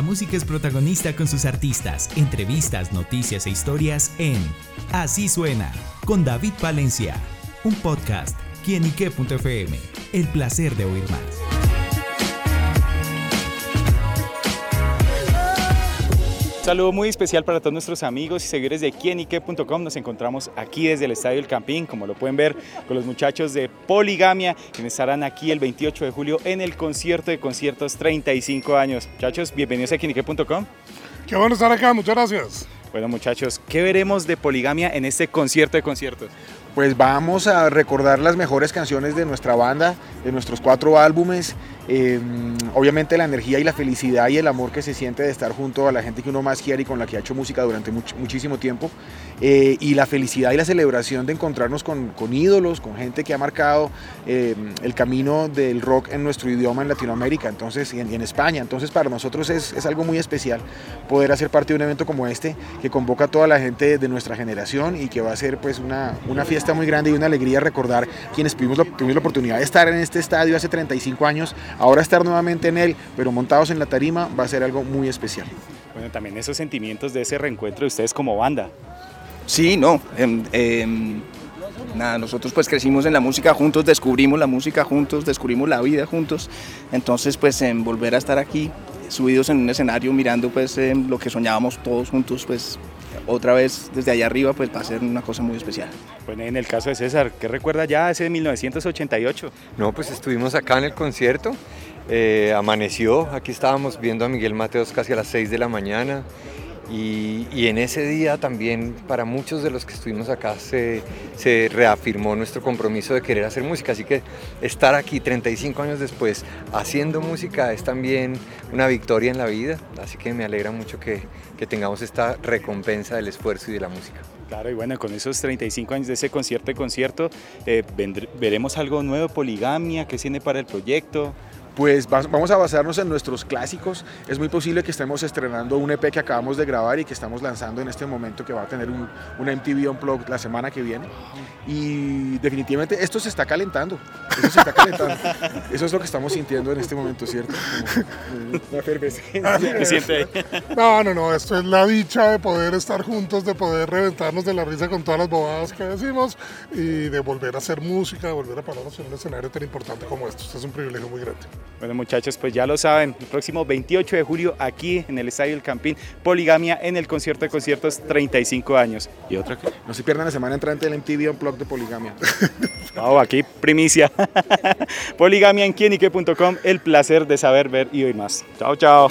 La música es protagonista con sus artistas, entrevistas, noticias e historias en Así Suena, con David Valencia, un podcast, quienique.fm, el placer de oír más. Saludo muy especial para todos nuestros amigos y seguidores de quienique.com. Nos encontramos aquí desde el Estadio del Campín, como lo pueden ver, con los muchachos de Poligamia, quienes estarán aquí el 28 de julio en el concierto de conciertos 35 años. Muchachos, bienvenidos a quienique.com. Qué bueno estar acá, muchas gracias. Bueno muchachos, ¿qué veremos de Poligamia en este concierto de conciertos? Pues vamos a recordar las mejores canciones de nuestra banda, de nuestros cuatro álbumes Em, obviamente la energía y la felicidad y el amor que se siente de estar junto a la gente que uno más quiere y con la que ha hecho música durante muchísimo tiempo. Eh, y la felicidad y la celebración de encontrarnos con, ídolos, con gente que ha marcado em, el camino del rock en nuestro idioma en Latinoamérica entonces, y, en, España. Entonces para nosotros es, es, algo muy especial poder hacer parte de un evento como este que convoca a toda la gente de nuestra generación y que va a ser pues una, una fiesta muy grande y una alegría recordar quienes tuvimos la, tuvimos la oportunidad de estar en este estadio hace 35 años Ahora estar nuevamente en él, pero montados en la tarima, va a ser algo muy especial. Bueno, también esos sentimientos de ese reencuentro de ustedes como banda. Sí, no. Em, nada, nosotros pues crecimos en la música juntos, descubrimos la música juntos, descubrimos la vida juntos. Entonces pues en volver a estar aquí, subidos en un escenario, mirando pues lo que soñábamos todos juntos, pues otra vez desde allá arriba, pues va a ser una cosa muy especial. Bueno, en el caso de César, ¿qué recuerda ya ese de 1988? No, pues estuvimos acá en el concierto, eh, amaneció, aquí estábamos viendo a Miguel Mateos casi a las 6 de la mañana, y, en ese día también para muchos de los que estuvimos acá se, reafirmó nuestro compromiso de querer hacer música. Así que estar aquí 35 años después haciendo música es también una victoria en la vida. Así que me alegra mucho que, tengamos esta recompensa del esfuerzo y de la música. Claro, y bueno, con esos 35 años de ese concierto de concierto, eh, veremos algo nuevo, poligamia, ¿qué tiene para el proyecto? Pues vamos a basarnos en nuestros clásicos. Es muy posible que estemos estrenando un EP que acabamos de grabar y que estamos lanzando en este momento que va a tener un, una MTV Unplugged la semana que viene. Y definitivamente esto se está calentando. Eso se está calentando. Eso es lo que estamos sintiendo en este momento, ¿cierto? una efervescencia. No, no, no. Esto es la dicha de poder estar juntos, de poder reventarnos de la risa con todas las bobadas que decimos y de volver a hacer música, de volver a pararnos en un escenario tan importante como esto. Esto es un privilegio muy grande. Bueno muchachos, pues ya lo saben, el próximo 28 de julio aquí en el Estadio del Campín, Poligamia en el concierto de conciertos 35 años. ¿Y otra que No se pierdan la semana entrante del MTV Unplugged de Poligamia. Wow, aquí primicia. Poligamia en quienique.com, el placer de saber, ver y oír más. Chao, chao.